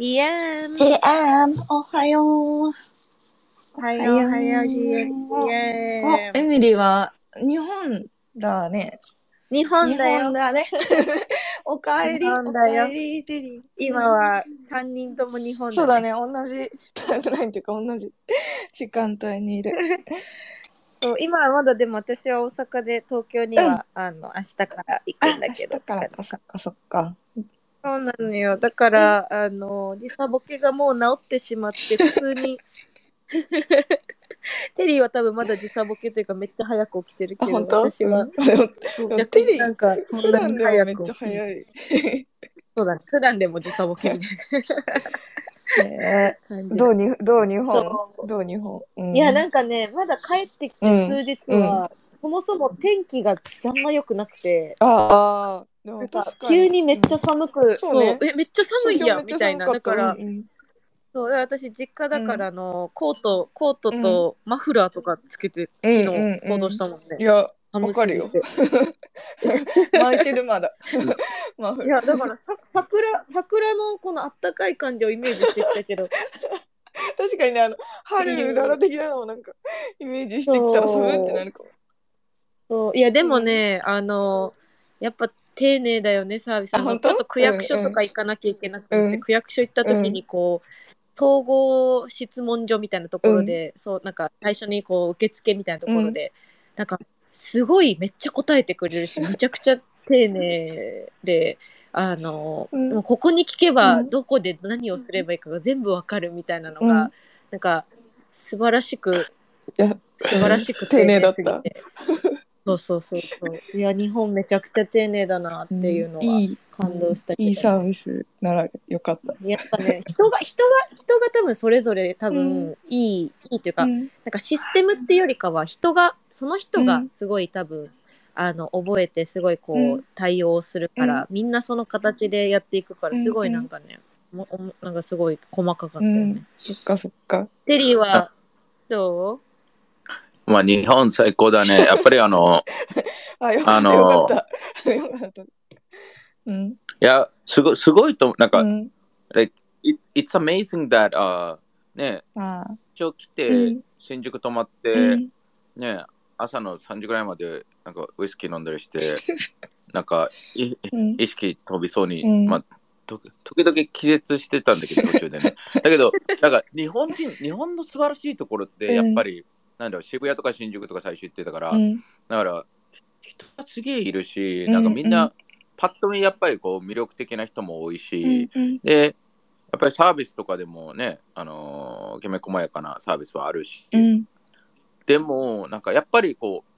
GM。JM、おはよう。おはよう、おはよう、GM。お、エミリーは日本だね。日本日だよ本。だね。おかえり、日お本だよかえり、テリー。今は3人とも日本だ、そうだ。ね、同じタイムラインっていうか同じ時間帯にいる。そう今はまだでも私は大阪で東京には、あの明日から行あ、くんだけど。明日からか、そっかそっか。そうなのよ。だから、あの、時差ボケがもう治ってしまって、普通に。テリーは多分まだ時差ボケというかめっちゃ早く起きてるあ、けど、本当？私は。うん、でもそうでも逆になんかそん普なに段でもめっ早く起きちゃ早い。そうだね。普段でも時差ボケみたいねな 感じ。どうに、どう日本？そう。どう日本、うん、いや、なんかね、まだ帰ってきて数日は、そもそも天気があんま良くなくて、ああ、でもか確かに。急にめっちゃ寒く、そうね。え、めっちゃ寒いやんみたいな。だから、うんそう私実家だからあの、コート、コートとマフラーとかつけて、うん昨うん。日行動したもんね。いや、寒わかるよ。巻いてるまだ。マフいラー。や、だからさ桜、桜のこのあったかい感じをイメージしてきたけど、確かにね、あの、春うらら的なのをなんか、イメージしてきたらそう寒ってなるかも。そう。いや、でもね、あの、やっぱ丁寧だよね、サービス。ちょっと区役所とか行かなきゃいけなくて、うん区役所行った時にこう、総合質問所みたいなところで、そう、なんか最初にこう、受付みたいなところで、なんか、すごいめっちゃ答えてくれるし、めちゃくちゃ丁寧で、あの、うん。もうここに聞けば、うん。どこで何をすればいいかが全部わかるみたいなのが、うん。なんか、素晴らしく、素晴らしく丁寧だったそうそうそうそう。いや、日本めちゃくちゃ丁寧だなっていうのは、感動したけど。いいサービスならよかった。やっぱね、人が、人が、人が多分それぞれ多う分いい、いいというか、うん。なんかシステムっていうよりかは人が、その人うん。がすごい多分、あの、覚えてすごいこう、うん。対応するから、みんなその形でやっていくから、すごいなんかね、もおなんかすごい細かかったよね。うん、そっかそっか。テリーは、どう？まあ、日本最高だね。やっぱりあの、あ、よよかった。よかった。うん。いや、すごすごいと、なんか、うん。it, it's amazing that, uh, ね。一応来て、うん新宿泊まって、うん。ね、朝の3時ぐらいまで、なんかウイスキー飲んだりして、なんかいうん。意識飛びそうに、うんまあ、と時々気絶してたんだけど、途中でね。だけど、なんか日本人、日本の素晴らしいところって、やっぱり、なんだろう、渋谷とか新宿とか最初行ってたから、うん。だから、人がすげえいるし、うんなんかみんうな、パッと見やっぱりこう魅力的な人も多いし、うん。で、やっぱりサービスとかでもね、あのーきめ細やかなサービスはあるし、うん。でも、なんかやっぱりこう、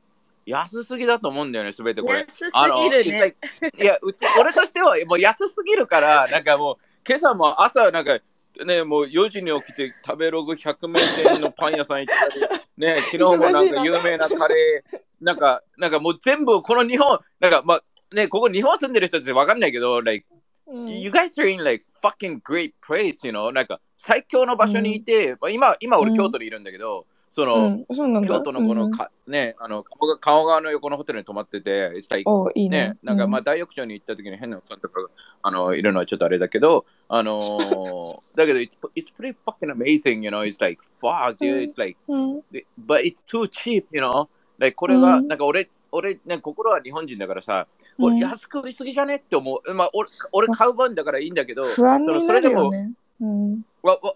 安すぎだと思うんだよね、すべてこれ。安すぎるね。いや、うち、俺としてはもう安すぎるから、なんかもう、今朝も朝、なんか、ね、もう4時に起きて食べログ100名店のパン屋さん行ったり、ね、昨日もなんか有名なカレー、なんか、なんかもう全部この日本、なんかまあ、ね、ここ日本住んでる人ってわかんないけど、like, うん。you guys are in like fucking great place, you know? なんか最強の場所にいて、まあ、今、今俺京都にいるんだけど、その、うん。そうなんだ。京都のこのか、ね、あの、鴨川川の横のホテルに泊まってて、like おいいねね。、なんかまあ大浴場に行った時に変なおっさんとかあのいるのはちょっとあれだけど、あのー だけど、it's, it's pretty fucking amazing, you know, it's like, fuck, dude, it's like, うん。but it's too cheap, you know, like これは、うんなんか俺、俺、ね、心は日本人だからさ、こうんれ安く売りすぎじゃねって思う。まあ、俺、俺買う分だからいいんだけど、不安になるよそね。うん。わわ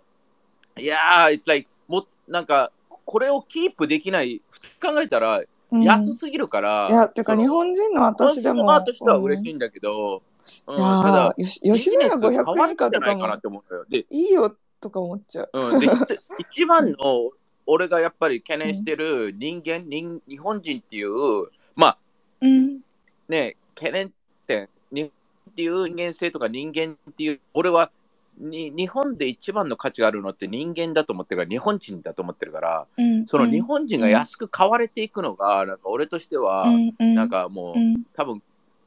いやー、it's like, もなんか、これをキープできない、普通に考えたら、うん安すぎるから、いや、てか日本人の私でも。コンスーマーとしては嬉しいんだけど、うんただー、よし吉野家500円以下とかもいいよとか思っちゃう。うん、で 一番の俺がやっぱり懸念してる人間、人日本人っていう、まあうん。ね、懸念点、日本っていう人間性とか人間っていう、俺はに日本で一番の価値があるのって人間だと思ってるから、日本人だと思ってるから、うん。その日本人が安く買われていくのが、なんか俺としては、うん、なんかもう、うん、多分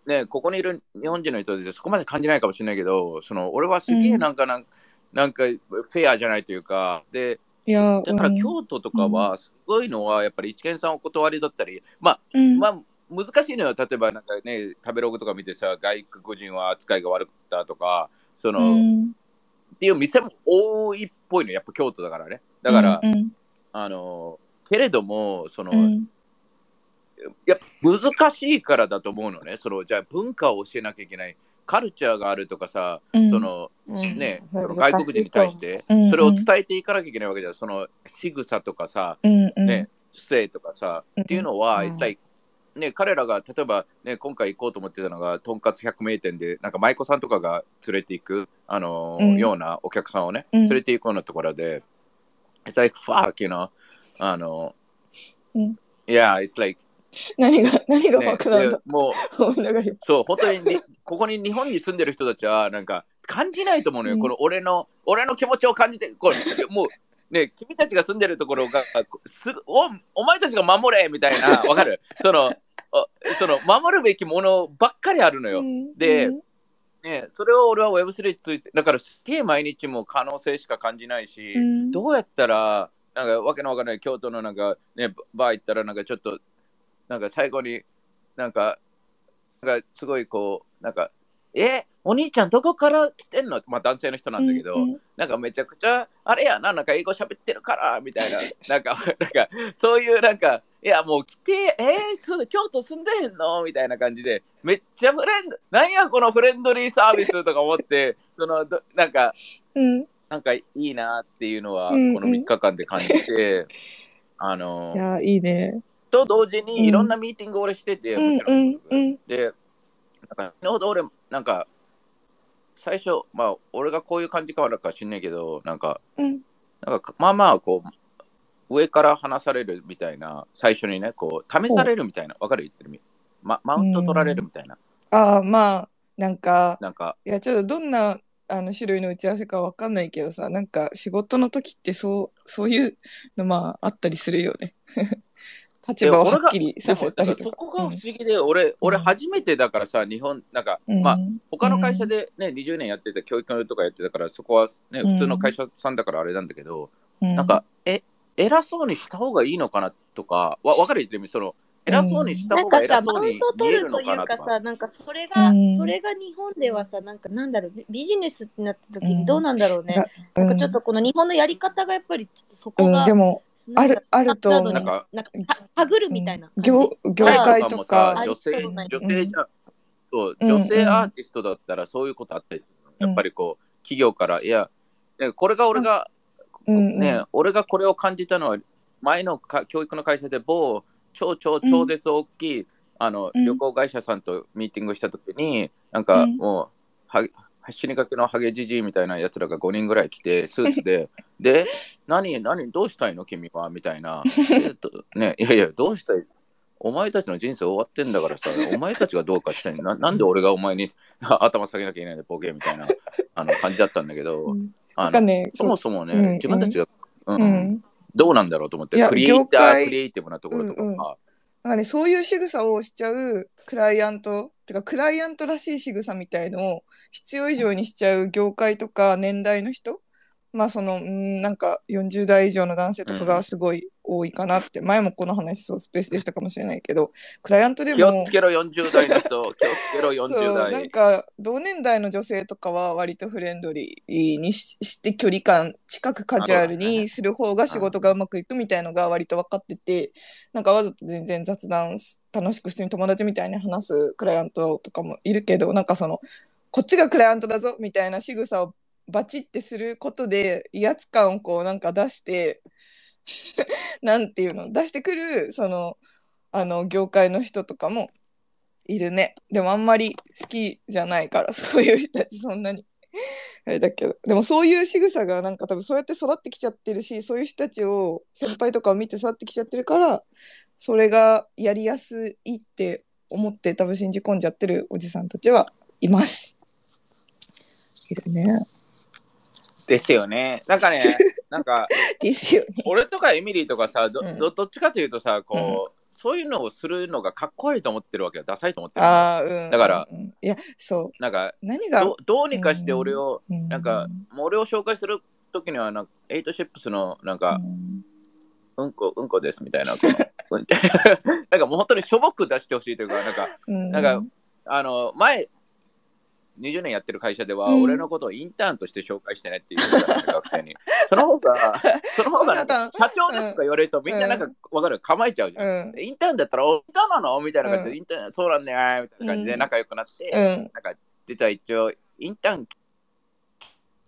ね、ここにいる日本人の人でそこまで感じないかもしれないけど、その俺はすげえなんかなん、なんかフェアじゃないというか、で、いや、だからうん。京都とかはすごいのは、やっぱり一見さんお断りだったり、まあ、うん、まあ、難しいのよ、例えばなんかね、食べログとか見てさ、外国人は扱いが悪かったとか、その、うん、っていう店も多いっぽいの、やっぱ京都だからね。だから、うんあの、けれども、その、うん。やっぱ難しいからだと思うのね。そのじゃあ文化を教えなきゃいけない。カルチャーがあるとかさ、うん。そのうん。ね、その外国人に対して、うんそれを伝えていかなきゃいけないわけじゃん。その仕草とかさ、うんうん。ね、姿勢とかさ、うんっていうのは、うん。like ね、彼らが例えば、ね、今回行こうと思ってたのが、とんかつ百名店で、なんか舞妓さんとかが連れて行く、あのーうん。ようなお客さんをね、うん。連れて行くようなところで、it's like fuck, you know, あの、うん。yeah, it's like 何が何がねバカなんだ。でもう、そう、本当ににここに日本に住んでる人たちは、なんか感じないと思うのよ、うん。この俺の俺の気持ちを感じて、これもう、ね、君たちが住んでるところが、すおお前たちが守れみたいな、わかる？そのおその守るべきものばっかりあるのよ。うん。でうん。ね、それを俺は Web3 ついて、だからすげえ毎日も可能性しか感じないし、うん。どうやったら、なんかわけのわかんない京都のなんかね、バー行ったらなんかちょっと、なんか最後になんか、なんかすごいこう、なんか、え、お兄ちゃんどこから来てんの？まあ男性の人なんだけど、うんうん。なんかめちゃくちゃ、あれやな、なんか英語喋ってるから、みたいな、なんか、なんか、そういうなんか、いやもう来て、えー、そう京都住んでへんの？みたいな感じで、めっちゃフレンド、なんやこのフレンドリーサービスとか思って、その、どなんか、うん。なんかいいなっていうのは、こうん。の3日間で感じて、あのい、やいいね。と同時うん。にいろんなミーティングを俺してて、うんもちろん。うんうん。で、なんか、昨日俺、なんか、最初、まあ、俺がこういう感じかはか知んないけど、なんか、うん。なんか、まあまあ、こう、上から話されるみたいな、最初にね、こう、試されるみたいな、わかる言ってる意味。ま、マウント取られるみたいな、ああまあなんかなんか、いやちょっとどんなあの種類の打ち合わせかわかんないけどさなんか仕事の時ってそうそういうのまああったりするよね。立場をはっきりさせたりとか。そこが不思議で、俺、俺初めてだからさ、日本、なんか、うん。まあ、他の会社でね、20年やってて、教育とかやってたから、そこはね、うん普通の会社さんだからあれなんだけど、うん。なんか、え、偉そうにした方がいいのかなとか、わ、わかる言ってる意味、その、偉そうにした方がなんかさ、偉そうにマウント見えるの取るといかなとか。うかさ、なんかそれが、うん。それが日本ではさ、なんかなんだろう、ビビジネスってなった時うん。にどうなんだろうね。うん。なんかちょっとこの日本のやり方がやっぱりちょっとそこうんが、でもなんかあるあると思う。なんか、なんかは探るみたいな。業業界とか。あ女性、そうなん女性じゃ、そう、うん女性アーティストだったらそういうことあったりやっぱりこう、企業から、いや、ねこれが俺が、うんうん。ね、俺がこれを感じたのは、前のか教育の会社で某超超超絶大きい、あのうん。旅行会社さんとミーティングしたときに、なんかうん。もう、は死にかけのハゲじじいみたいなやつらが5人ぐらい来て、スーツで、で、何、何、どうしたいの君は？みたいな。えっとね、いやいや、どうしたい？お前たちの人生終わってんだからさ、お前たちがどうかしたいな。なんで俺がお前に 頭下げなきゃいけないんだ、ボケみたいなあの感じだったんだけど、うん。あのねそもそもね、うん自分たちが、うんうん。どうなんだろうと思ってクリエイター、クリエイティブなところとか、うんうん。なんかね、そういう仕草をしちゃうクライアント、てかクライアントらしい仕草みたいのを必要以上にしちゃう業界とか年代の人、まあその、うんなんか40代以上の男性とかがすごい多いかなって、前もこの話そうスペースでしたかもしれないけど、クライアントでも気をつ、けろ40代の人、気をつけろ40 そう、なん代。か同年代の女性とかは割とフレンドリーにしして距離感近くカジュアルにする方が仕事がうまくいくみたいのが割と分かっててなんかわざと全然雑談し楽しく普通に友達みたいに話すクライアントとかもいるけどなんかそのこっちがクライアントだぞみたいな仕草をバチってすることで威圧感をこうなんか出して なんていうの？出してくるそのあの業界の人とかもいるねでもあんまり好きじゃないからそういう人たちそんなにあれだけどでもそういう仕草がなんか多分そうやって育ってきちゃってるしそういう人たちを先輩とかを見て育ってきちゃってるからそれがやりやすいって思って多分信じ込んじゃってるおじさんたちはいます。いるね。ですよね。なんかね、なんか、ですよね。俺とかエミリーとかさ、どうんどどっちかというとさ、こう、そういうのをするのがかっこいいと思ってるわけよ。ダサいと思ってるの。ああ、うん。だからいや、そなんかう。何がど、どうにかして俺を、うんなんか、もう俺を紹介するときにはなんか、エイトシップスの、なんか、うんうんこ、うんこですみたいな、なんかもう本当にしょぼく出してほしいというか、なんか、うんなんか、あの、前、20年やってる会社では、うん。俺のことをインターンとして紹介してねって言う。学生に。その方が、その方がなんか、社長ですとか言われるとみんななんか、わかる、構えちゃうじゃん。うん。インターンだったら、おインターンなのみたいな感じで、うん。インターン、そうなんだよ、みたいな感じでうん。仲良くなって、うん。なんか、実は一応、インターン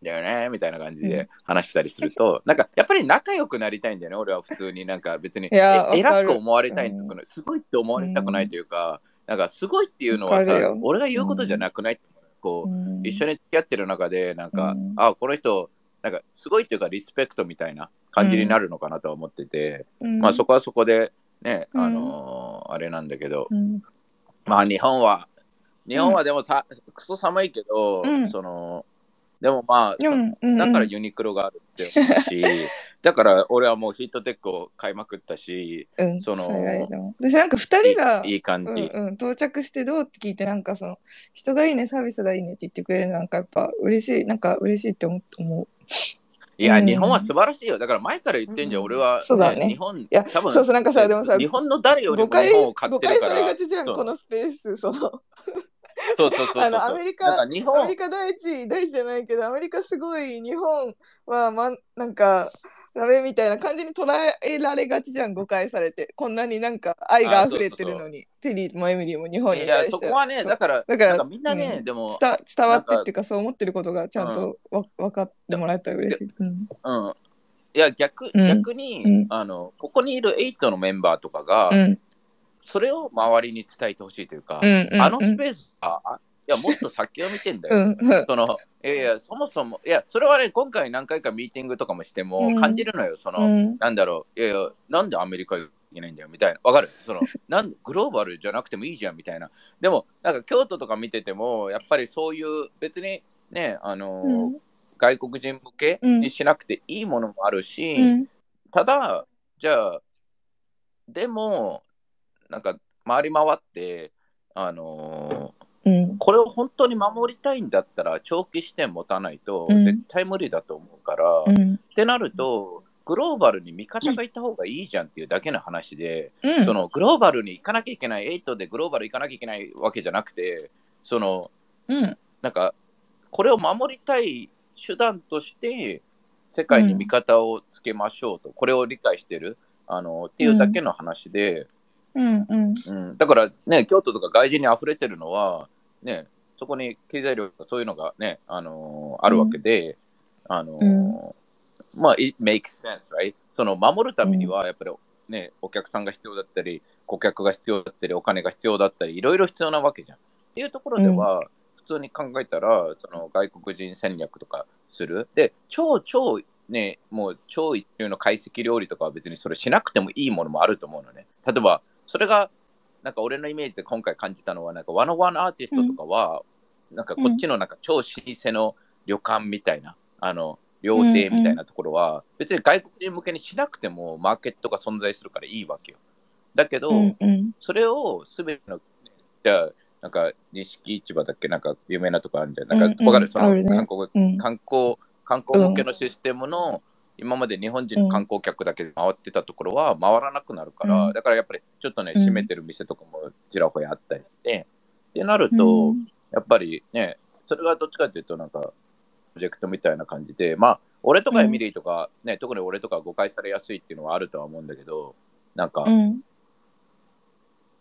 だよね、みたいな感じで話したりすると、なんか、やっぱり仲良くなりたいんだよね、俺は普通に。なんか別に、偉く思われたいとか、すごいって思われたくないというか、なんか、すごいっていうのは俺が言うことじゃなくない？こう、うん。一緒に付き合ってる中で、なんか、うん。あ、この人、なんか、すごいっていうか、リスペクトみたいな感じになるのかなとは思ってて、うん。まあ、そこはそこで、ね、うん。あのーあれなんだけど、うん。まあ、日本は、日本はでもさ、クソ寒いけど、うん。その、でもまあ、うんうん。だからユニクロがあるって思うし、だから俺はもうヒートテックを買いまくったし、うん、そのでなんか二人がいい感じ。うんうん、到着してどうって聞いてなんかその人がいいねサービスがいいねって言ってくれるのなんかやっぱ嬉しいなんか嬉しいって思思う。いや、うん。日本は素晴らしいよ。だから前から言ってんじゃん、うん俺は、そうだね。日本、いやそうそうなんかさでもさ日本の誰よりも誤解日本を買っ誤てるから。解されがちじゃんこのスペースそのそうそうそうそう。あのアメリカなんか日アメ本リカ第一第一じゃないけどアメリカすごい日本はまなんかダメみたいな感じに捉えられがちじゃん誤解されて。こんなになんか愛が溢れてるのに。テリーもエミリーも日本にいや、対してそこはね、そう。だから、だからなんかみんなね、うん。でも、伝伝わってっていうかそう思ってることがちゃんとわ、分かってもらえたら嬉しい。うん。うん。いや、逆、うん。逆に、うん。あの、ここにいる8のメンバーとかが、うんそれを周りに伝えてほしいというか、うんうんあのスペースは、あいや、もっと先を見てんだよ。うんそのいやいや、そもそも、いや、それはね、今回何回かミーティングとかもしてもうん。感じるのよ、その、うん。なんだろう、いやいや、なんでアメリカ行けないんだよ、みたいな。わかる。その、なんグローバルじゃなくてもいいじゃん、みたいな。でも、なんか京都とか見てても、やっぱりそういう、別にね、あのーうん。外国人向けにしなくていいものもあるし、うん。ただ、じゃあ、でも、なんか、回り回って、あのーうん。これを本当に守りたいんだったら、長期視点持たないと、うん。絶対無理だと思うから、うん。ってなると、グローバルに味方がいた方がいいじゃんっていうだけの話で、うん。そのグローバルに行かなきゃいけない、8でグローバル行かなきゃいけないわけじゃなくて、その、うん。なんか、これを守りたい手段として、世界に味方をつけましょうと、これを理解してる、あの、っていうだけの話で、うんうんうん、だからね、京都とか外人に溢れてるのは、ね、そこに経済力とかそういうのがね、あのーあるわけで、あのーまあ、it makes sense, right? その守るためには、やっぱりね、お客さんが必要だったり、顧客が必要だったり、お金が必要だったり、いろいろ必要なわけじゃん。っていうところでは、普通に考えたら、その外国人戦略とかする。で、超超ね、もう超一流の懐石料理とかは別にそれしなくてもいいものもあると思うのね。例えば、それが、なんか俺のイメージで今回感じたのは、なんかワンワンアーティストとかは、なんかこっちのなんか超老舗の旅館みたいな、あの、料亭みたいなところは、別に外国人向けにしなくてもマーケットが存在するからいいわけよ。だけど、うんうん。それをすべての、じゃあ、なんか、錦市場だっけなんか有名なとこあるんじゃん。なんか、うんうん。わかる？そのうん。観光、観光向けのシステムの、今まで日本人の観光客だけで回ってたところは回らなくなるから、うん。だからやっぱりちょっとね、うん。閉めてる店とかもちらほらあったりして、ってなると、やっぱりね、それがどっちかっていうと、なんか、プロジェクトみたいな感じで、まあ、俺とかエミリーとか、ね、特に俺とか誤解されやすいっていうのはあるとは思うんだけど、なんか、うん。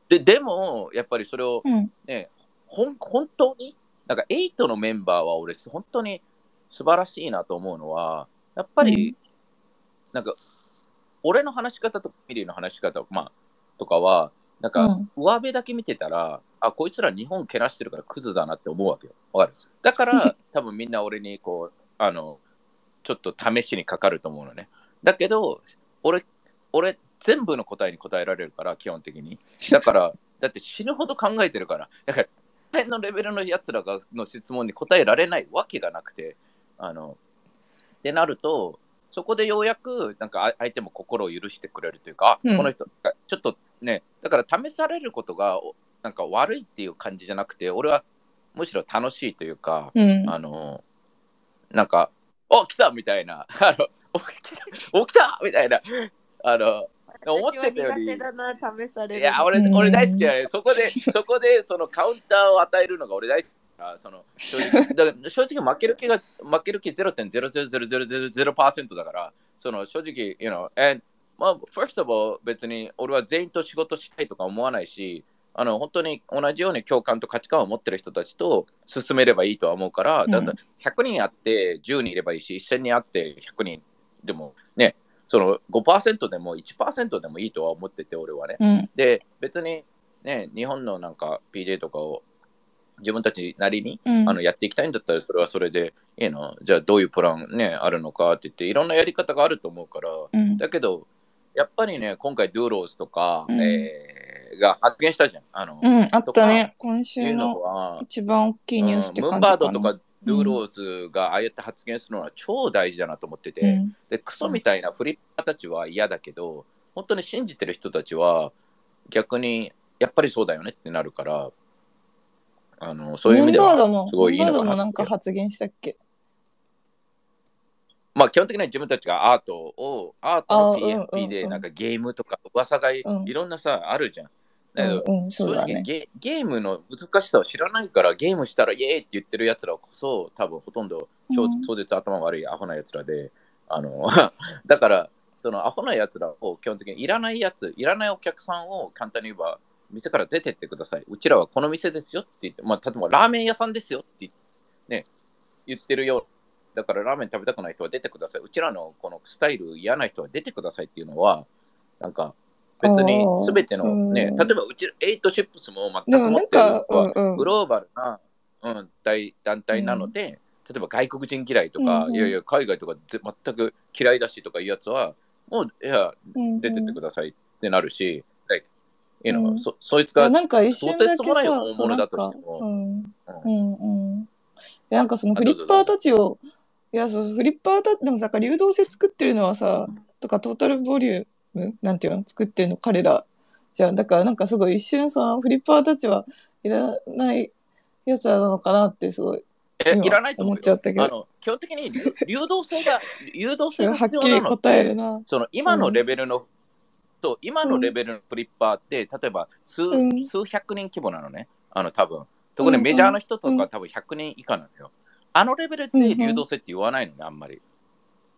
で、でも、やっぱりそれをうん。ね、ほん本当に、なんか8のメンバーは俺、本当に素晴らしいなと思うのは、やっぱり、なんか、俺の話し方とミリーの話し方、まあ、とかは、なんか、うん上辺だけ見てたら、あ、こいつら日本けなしてるからクズだなって思うわけよ。わかる？だから、多分みんな俺にこう、あの、ちょっと試しにかかると思うのね。だけど、俺、俺、全部の答えに答えられるから、基本的に。だから、だって死ぬほど考えてるから。だから、大変のレベルのやつらがの質問に答えられないわけがなくて、あの、ってなると、そこでようやく、なんかあ相手も心を許してくれるというか、あうん。この人、ちょっとね、だから試されることが、おなんか悪いっていう感じじゃなくて、俺はむしろ楽しいというか、うん。あの、なんか、お来た！みたいな、あの、お来たお来た！みたいな、あの、思ってたより。いや、俺、うん俺大好きだよ。そこで、そこで、そのカウンターを与えるのが俺大好きから、その正直だから正直負ける気が負ける気0.0000000%だから、その正直、you know, and まあ、first of all、別に俺は全員と仕事したいとか思わないし、あの本当に同じように共感と価値観を持ってる人たちと進めればいいとは思うから、うんだって100人あって10人いればいいし、1000人あって100人でもね、その5%でも1%でもいいとは思ってて、俺はね。うん。で、別にね、日本のなんか PJ とかを自分たちなりにうん。あのやっていきたいんだったら、それはそれでいいの。じゃあどういうプランね、あるのかって言って、いろんなやり方があると思うから、うん。だけど、やっぱりね、今回、ドゥーローズとか、うんえーが発言したじゃん。あの、うん、あったね。今週いうの一番大きいニュースってうんム感じかな。ンバードとかドゥーローズがああやって発言するのは超大事だなと思ってて、うん。で、クソみたいなフリッパーたちは嫌だけど、本当に信じてる人たちは、逆に、やっぱりそうだよねってなるから、あの、そういう意味では、すごいいいのかななんか発言したっけ？まあ基本的には自分たちがアートを、アートの PFP でうんなんかゲームとか噂がい,、うん。ろんなさ、あるじゃん。だけどうん、うん、そうだね。正直ゲゲームの難しさを知らないから、ゲームしたらイエーイって言ってる奴らこそ、多分ほとんど超うん。超絶頭悪いアホな奴らで、あの、だから、そのアホな奴らを基本的にいらないやつ、いらないお客さんを簡単に言えば、店から出てってください。うちらはこの店ですよって言って、まあ、例えばラーメン屋さんですよって言,、ね、言ってるよ。だからラーメン食べたくない人は出てください。うちらのこのスタイル嫌な人は出てくださいっていうのは、なんか、別にすべてのね、うん例えばうち、エイトシップスも全く持ってるはグ。ローバルな、うん、大団体なので、例えば外国人嫌いとか、いやいや、海外とかぜ全く嫌いだしとかいうやつは、もう、いや、うん出てってくださいってなるし、you う know ん。そそいつが、なんか一瞬だけさ、そうなんかうん、うん。うん、なんかそのフリッパーたちを、いや、そう、フリッパーたち、でもさ、流動性作ってるのはさ、とかトータルボリュームなんていうの作ってるの彼ら。じゃあ、だからなんかすごい一瞬そのフリッパーたちはいらないやつなのかなってすごい今えいらないと思っちゃったけど。あの基本的に流流動性が、流動性がはっきり答えるな。その今のレベルの、そう今のレベルのフリッパーって、例えば数,、うん。数百人規模なのね、あの多分。特にメジャーの人とか、多分100人以下なのよ。あのレベルで流動性って言わないのね、あんまり。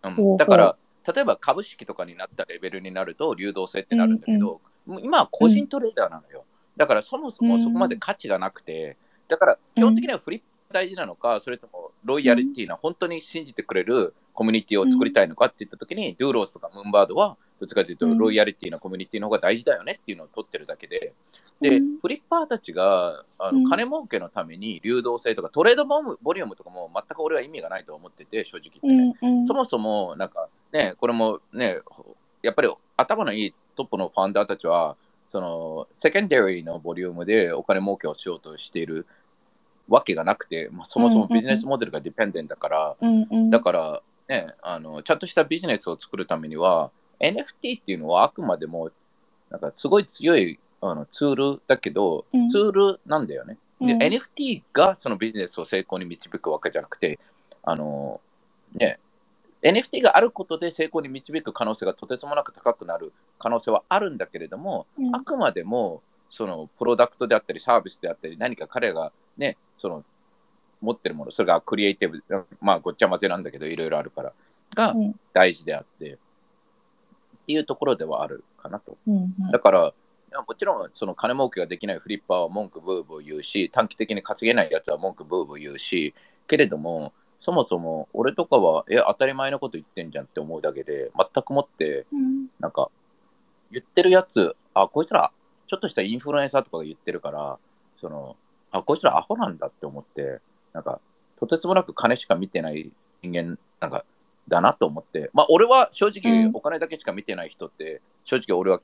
うん。だから、例えば株式とかになったレベルになると流動性ってなるんだけど、今は個人トレーダーなのよ。だからそもそもそこまで価値がなくて、だから基本的にはフリップ大事なのか、それともロイヤリティな、本当に信じてくれるコミュニティを作りたいのかって言ったときに、ドゥーローズとかムーンバードは、どっちかというと、うん。ロイヤリティなコミュニティの方が大事だよねっていうのを取ってるだけで、で、うん。フリッパーたちがあうん。の金儲けのために流動性とか、トレードボムボリュームとかも全く俺は意味がないと思ってて、正直言ってね。そもそも、なんかね、これもね、やっぱり頭のいいトップのファウンダーたちは、その、セカンダリーのボリュームでお金儲けをしようとしているわけがなくて、まあ、そもそもビジネスモデルがディペンデントだから、うんうん。だから、ね、あの、ちゃんとしたビジネスを作るためには、NFT っていうのはあくまでも、なんかすごい強いあのツールだけど、うん。ツールなんだよね。で、うん NFT がそのビジネスを成功に導くわけじゃなくて、あの、ね、NFT があることで成功に導く可能性がとてつもなく高くなる可能性はあるんだけれども、うん。あくまでも、そのプロダクトであったり、サービスであったり、何か彼がね、その持ってるもの、それがクリエイティブ、まあごっちゃ混ぜなんだけど、いろいろあるから、がうん。大事であって、っていうところではあるかなと。うんうんだから、もちろんその金儲けができないフリッパーは文句ブーブー言うし、短期的に稼げないやつは文句ブーブー言うし、けれども、そもそも俺とかは、え、当たり前のこと言ってんじゃんって思うだけで、全くもって、うんなんか、言ってるやつ、あ、こいつら、ちょっとしたインフルエンサーとかが言ってるから、その、あ、こいつらアホなんだって思って、なんか、とてつもなく金しか見てない人間、なんか、だなと思って、まあ、俺は正直うん、お金だけしか見てない人って、正直俺は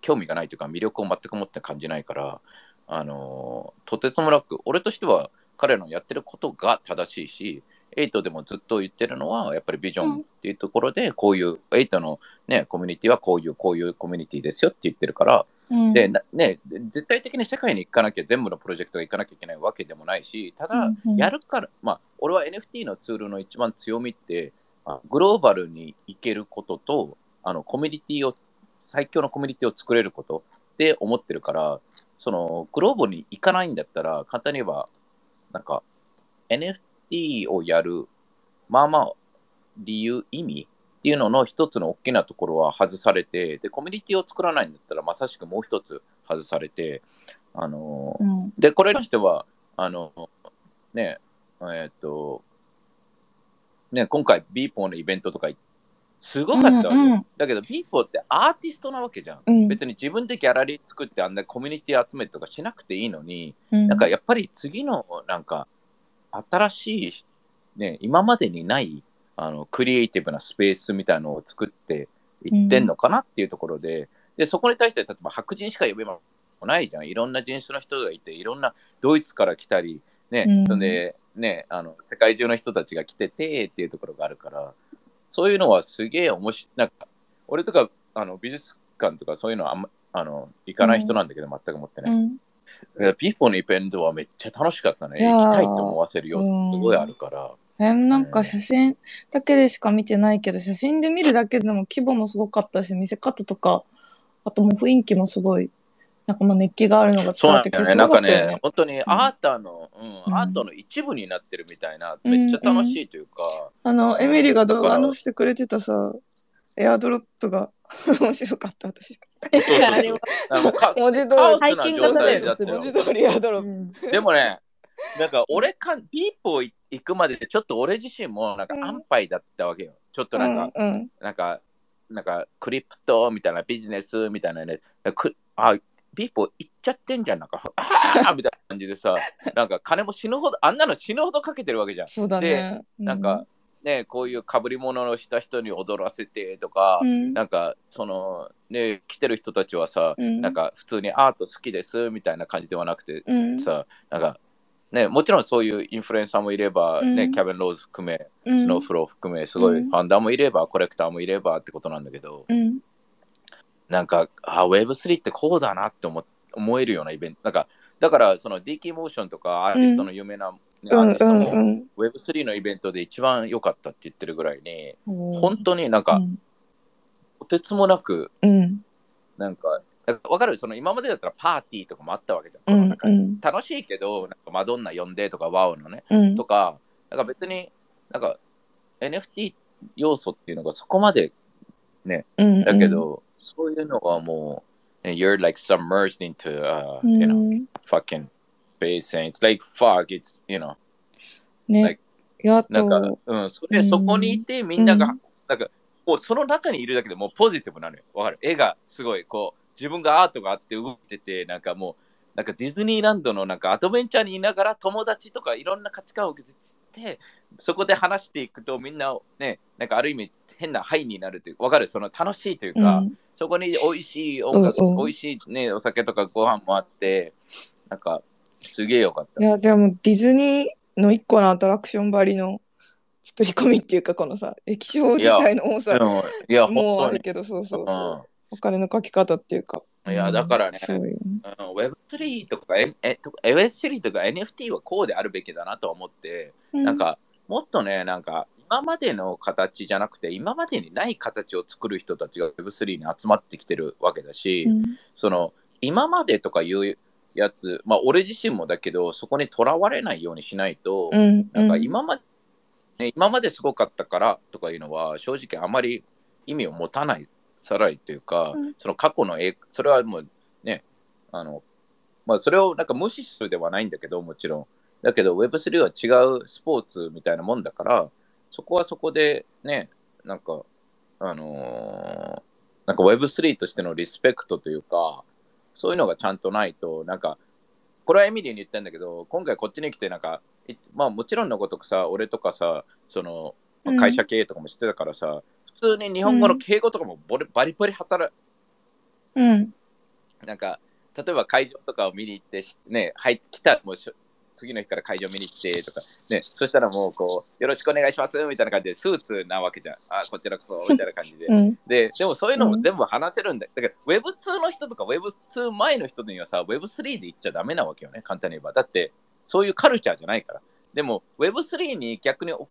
興味がないというか、魅力を全く持って感じないから、あのーとてつもなく、俺としては彼のやってることが正しいし、エイトでもずっと言ってるのは、やっぱりビジョンっていうところで、こういう、エイトのね、コミュニティはこういう、こういうコミュニティですよって言ってるから、うん。で、なね、絶対的に世界に行かなきゃ、全部のプロジェクトが行かなきゃいけないわけでもないし、ただ、やるから、まあ、俺は NFT のツールの一番強みって、あグローバルに行けることと、あの、コミュニティを、最強のコミュニティを作れることって思ってるから、その、グローバルに行かないんだったら、簡単に言えば、なんか、NFT をやる、まあまあ、理由、意味っていうのの一つの大きなところは外されて、で、コミュニティを作らないんだったら、まさしくもう一つ外されて、あの、うん。で、これにしては、あの、ね、えっ、と、ね、今回、ビーポーのイベントとかすごかったわけよ、うんうんだけど、ビーポーってアーティストなわけじゃん。うん。別に自分でギャラリー作ってあんなコミュニティ集めとかしなくていいのに、うん。なんかやっぱり次のなんか新しい、ね、今までにないあのクリエイティブなスペースみたいのを作っていってんのかなっていうところで、でそこに対して例えば白人しか呼べもないじゃん。いろんな人種の人がいて、いろんなドイツから来たり、ね、うん。そんで、ね、あの世界中の人たちが来ててっていうところがあるから、そういうのはすげえ面白い。なんか俺とかあの美術館とかそういうのはあんまあの行かない人なんだけど、全く思ってね。うんピーポーのイベントはめっちゃ楽しかったね。行きたいと思わせるようんすごいあるから。えなんか写真だけでしか見てないけど、写真で見るだけでも規模もすごかったし、見せ方とか、あともう雰囲気もすごい、なんかまあ熱気があるのが伝わってきて、ね。なんかねね。、本当にアートの、うんうん。アートの一部になってるみたいな、めっちゃ楽しいというか、あの、エミリが動画だから。載せてくれてたさ、エアドロップが 面白かった、私。文字通り、スな状態だったよ。文字通りエアドロップ。うん。でもね、なんか俺か、ピーポー行くまでちょっと俺自身もなんかうん安牌だったわけよ。ちょっとなんか、うんうん。なんか、なんかクリプトみたいなビジネスみたいなね、くあ、ピーポー行っちゃってんじゃん、なんか、あー みたいな感じでさ、なんか金も死ぬほど、あんなの死ぬほどかけてるわけじゃん。そうだね。なんか、ね、こういう被り物をした人に踊らせてとか、うん、なんか、その、ね、来てる人たちはさ、うん。なんか普通にアート好きですみたいな感じではなくて、うん、さ、なんか、ね、もちろんそういうインフルエンサーもいれば、ね、うん。キャビン・ローズ含め、うん。スノーフロー含め、すごいうん。ファンダーもいれば、コレクターもいればってことなんだけど、うん、なんか、あ、Web3 ってこうだなって思思えるようなイベント。なんか、だから、その DK モーションとか、アーティストの有名な、ねうん、うん、アーティストも、うん。Web3 のイベントで一番良かったって言ってるぐらいに、本本当になんか、とてつもなく、うん、なんか、わかる？その今までだったらパーティーとかもあったわけじゃ。うん楽しいけど、なんかマドンナ呼んでとか、ワオのね、うん。と、か、なんか別に、なんか NFT 要素っていうのがそこまでうん。だけど、そういうのはもう、ね you're like submerged into, uh, う you know, ん、fucking and it's like fuck, it's, you know, ね。や、あなんかと、、うん、それ、うん。そこにいてみんなが、うん。なんか、もうその中にいるだけでもうポジティブなのよ。わかる？絵がすごい、こう、自分がアートがあって動いてて、なんかもう、なんかディズニーランドのなんかアドベンチャーにいながら友達とかいろんな価値観を受けて、そこで話していくとみんなね、なんかある意味変なハイになるっていうわかる？その楽しいというか、うん、そこに美味しい音楽、うんうん美味しいね、お酒とかご飯もあって、なんか、すげえよかった。いや、でもディズニーの一個のアトラクションばりの作り込みっていうか、このさ、液晶自体の多さいや、もう。あるけど、そうそうそう。お金のかけ方っていうか。うん、いや、だからね、そうよね。うん Web3 とか、ええとか Web3 とか NFT はこうであるべきだなと思って、なんか、もっとね、なんか、今までの形じゃなくて、今までにない形を作る人たちが Web3 に集まってきてるわけだし、うん、その、今までとかいうやつ、まあ、俺自身もだけど、そこにとらわれないようにしないと、うん、なんか今まで、ね、今まですごかったからとかいうのは、正直あまり意味を持たない、さらいというか、うん。その過去の栄それはもうね、あの、まあ、それをなんか無視するではないんだけど、もちろん。だけど Web3 は違うスポーツみたいなもんだから、そこはそこでね、なんか、あのーなんか Web3 としてのリスペクトというか、そういうのがちゃんとないと、なんか、これはエミリーに言ったんだけど、今回こっちに来てなんか、いまあもちろんのことくさ、俺とかさ、その、まあ会社経営とかもしてたからさ、普通に日本語の敬語とかもボリバリバリ働うん、なんか、例えば会場とかを見に行ってし、ね、入ってきた、もうしょ次の日から会場見に行ってとか、ね、そしたらもうこう、よろしくお願いしますみたいな感じで、スーツなわけじゃん。あ、こちらこそ、みたいな感じで。うん、で、でもそういうのも全部話せるんだ。だから、Web2 の人とか Web2 前の人にはさ、Web3 で行っちゃダメなわけよね、簡単に言えば。だって、そういうカルチャーじゃないから。でも、Web3 に逆にお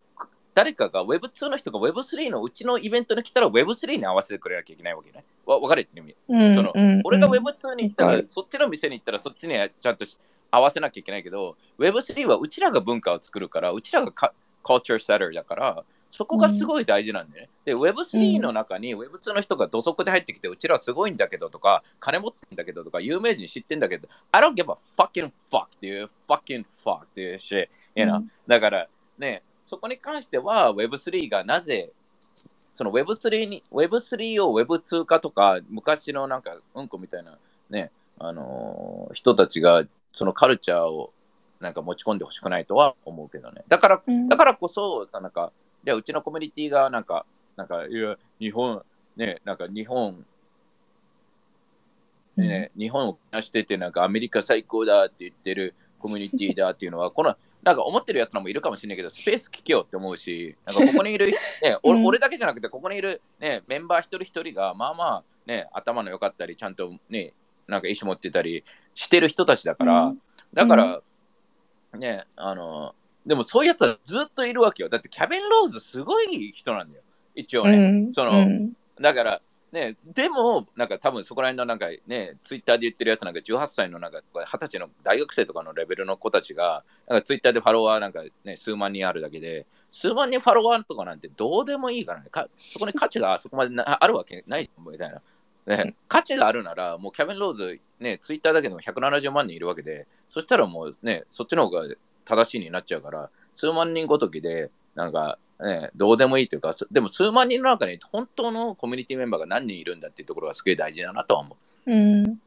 誰かが Web2 の人が Web3 のうちのイベントに来たら Web3 に合わせてくれなきゃいけないわけね。わ分かる？って意味。うん、そのうん、俺が Web2 に行ったら、そっちの店に行ったら、そっちにちゃんとし合わせなきゃいけないけど、Web3 はうちらが文化を作るから、うちらがカ culture setter だから、そこがすごい大事なんだよね。で、Web3 の中に Web2 の人が土足で入ってきて、うちらはすごいんだけどとか、金持ってんだけどとか、有名人知ってんだけど、I don't give a fucking fuck っていう fucking fuck っていう shit。You know? うんだからね、そこに関しては Web3 がなぜ、その Web3 に、Web3 を Web2 化とか、昔のなんかうんこみたいなね、あのー人たちがそのカルチャーをなんか持ち込んでほしくないとは思うけどね。だから、うん。だからこそ、なんか、じゃあうちのコミュニティがなんか、なんか、いや、日本、ね、なんか日本、ね、日本を出してて、なんかアメリカ最高だって言ってるコミュニティだっていうのは、この、なんか思ってるやつらもいるかもしれないけど、スペース聞けよって思うし、なんかここにいる、ね、おうん。俺だけじゃなくて、ここにいる、ね、メンバー一人一人が、まあまあ、ね、頭の良かったり、ちゃんとね、なんか意思持ってたりしてる人たちだから、うんだから、ね、あの、でもそういうやつはずっといるわけよ。だってキャビン・ローズすごい人なんだよ。一応ね。うんそのうんだから、ね、でも、なんか多分そこら辺のなんかね、ツイッターで言ってるやつなんか18歳のなんか20歳の大学生とかのレベルの子たちが、なんかツイッターでファロワーなんかね、数万人あるだけで、数万人ファロワーとかなんてどうでもいいからね、かそこに価値がそこまでなあるわけないみたいな。ね、価値があるなら、もうキャビン・ローズ、ね、ツイッターだけでも170万人いるわけで、そしたらもうね、そっちの方が正しいになっちゃうから、数万人ごときで、なんか、ね、どうでもいいというか、でも数万人の中に本当のコミュニティメンバーが何人いるんだっていうところがすげえ大事だなとは思う。うん